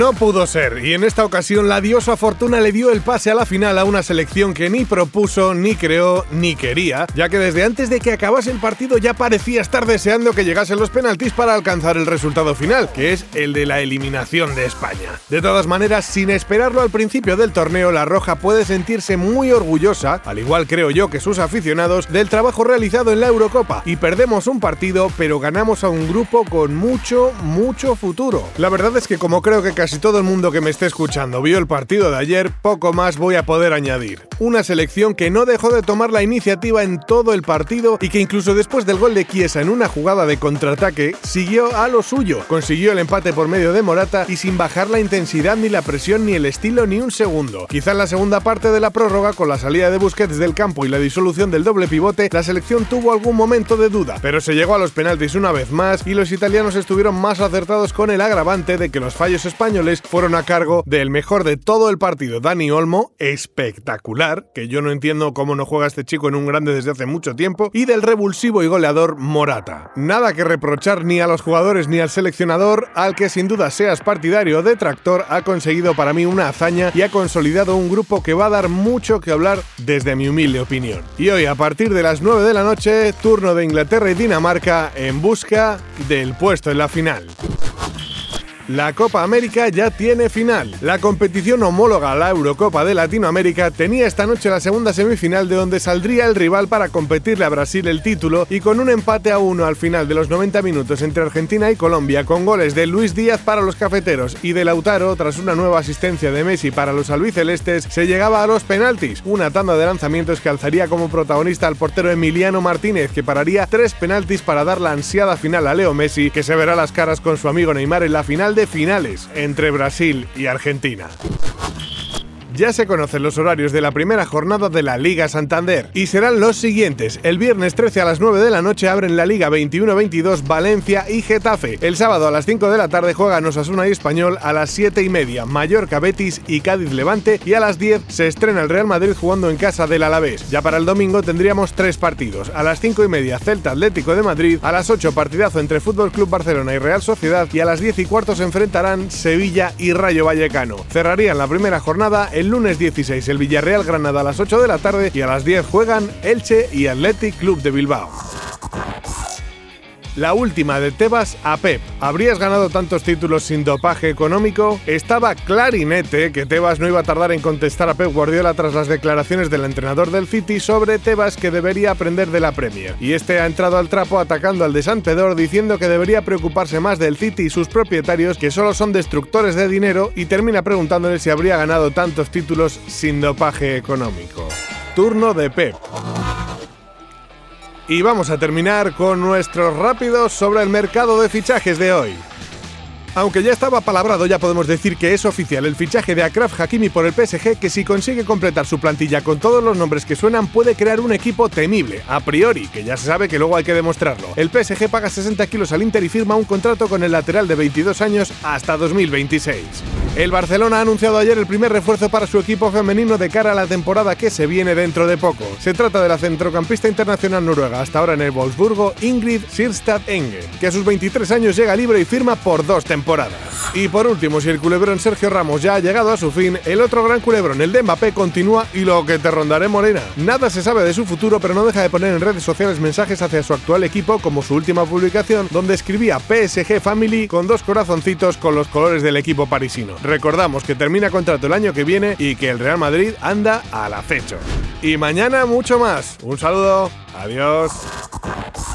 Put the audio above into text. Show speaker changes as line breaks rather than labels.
No pudo ser, y en esta ocasión la diosa Fortuna le dio el pase a la final a una selección que ni propuso, ni creó, ni quería, ya que desde antes de que acabase el partido ya parecía estar deseando que llegasen los penaltis para alcanzar el resultado final, que es el de la eliminación de España. De todas maneras, sin esperarlo al principio del torneo, la Roja puede sentirse muy orgullosa, al igual creo yo que sus aficionados, del trabajo realizado en la Eurocopa, y perdemos un partido, pero ganamos a un grupo con mucho, mucho futuro. La verdad es que como creo que casi todo el mundo que me esté escuchando vio el partido de ayer, poco más voy a poder añadir. Una selección que no dejó de tomar la iniciativa en todo el partido y que incluso después del gol de Chiesa en una jugada de contraataque, siguió a lo suyo. Consiguió el empate por medio de Morata y sin bajar la intensidad ni la presión ni el estilo ni un segundo. Quizá en la segunda parte de la prórroga, con la salida de Busquets del campo y la disolución del doble pivote, la selección tuvo algún momento de duda, pero se llegó a los penaltis una vez más y los italianos estuvieron más acertados con el agravante de que los fallos españoles fueron a cargo del mejor de todo el partido, Dani Olmo, espectacular, que yo no entiendo cómo no juega este chico en un grande desde hace mucho tiempo, y del revulsivo y goleador Morata. Nada que reprochar ni a los jugadores ni al seleccionador, al que sin duda seas partidario o detractor, ha conseguido para mí una hazaña y ha consolidado un grupo que va a dar mucho que hablar desde mi humilde opinión. Y hoy, a partir de las 9 de la noche, turno de Inglaterra y Dinamarca en busca del puesto en la final. La Copa América ya tiene final. La competición homóloga a la Eurocopa de Latinoamérica tenía esta noche la segunda semifinal de donde saldría el rival para competirle a Brasil el título y con un empate a uno al final de los 90 minutos entre Argentina y Colombia con goles de Luis Díaz para los cafeteros y de Lautaro tras una nueva asistencia de Messi para los albicelestes se llegaba a los penaltis, una tanda de lanzamientos que alzaría como protagonista al portero Emiliano Martínez que pararía tres penaltis para dar la ansiada final a Leo Messi que se verá las caras con su amigo Neymar en la final de finales entre Brasil y Argentina. Ya se conocen los horarios de la primera jornada de la Liga Santander y serán los siguientes. El viernes 13 a las 9 de la noche abren la Liga 21-22 Valencia y Getafe. El sábado a las 5 de la tarde juegan Osasuna y Español a las 7 y media, Mallorca Betis y Cádiz Levante y a las 10 se estrena el Real Madrid jugando en casa del Alavés. Ya para el domingo tendríamos tres partidos. A las 5 y media Celta Atlético de Madrid, a las 8 partidazo entre Fútbol Club Barcelona y Real Sociedad y a las 10 y cuarto se enfrentarán Sevilla y Rayo Vallecano. Cerrarían la primera jornada el lunes 16 el Villarreal Granada a las 8 de la tarde y a las 10 juegan Elche y Athletic Club de Bilbao. La última de Tebas a Pep. ¿Habrías ganado tantos títulos sin dopaje económico? Estaba clarinete que Tebas no iba a tardar en contestar a Pep Guardiola tras las declaraciones del entrenador del City sobre Tebas que debería aprender de la Premier. Y este ha entrado al trapo atacando al de San Pedro diciendo que debería preocuparse más del City y sus propietarios que solo son destructores de dinero y termina preguntándole si habría ganado tantos títulos sin dopaje económico. Turno de Pep. Y vamos a terminar con nuestros rápidos sobre el mercado de fichajes de hoy. Aunque ya estaba palabrado, ya podemos decir que es oficial el fichaje de Akraf Hakimi por el PSG, que si consigue completar su plantilla con todos los nombres que suenan, puede crear un equipo temible, a priori, que ya se sabe que luego hay que demostrarlo. El PSG paga 60 kilos al Inter y firma un contrato con el lateral de 22 años hasta 2026. El Barcelona ha anunciado ayer el primer refuerzo para su equipo femenino de cara a la temporada que se viene dentro de poco. Se trata de la centrocampista internacional noruega, hasta ahora en el Wolfsburgo, Ingrid Sirstad Enge, que a sus 23 años llega libre y firma por dos temporadas. Y por último, si el culebrón Sergio Ramos ya ha llegado a su fin, el otro gran culebrón, el de Mbappé, continúa y lo que te rondaré morena. Nada se sabe de su futuro, pero no deja de poner en redes sociales mensajes hacia su actual equipo, como su última publicación, donde escribía PSG Family con dos corazoncitos con los colores del equipo parisino. Recordamos que termina contrato el año que viene y que el Real Madrid anda al acecho. Y mañana mucho más. Un saludo. Adiós.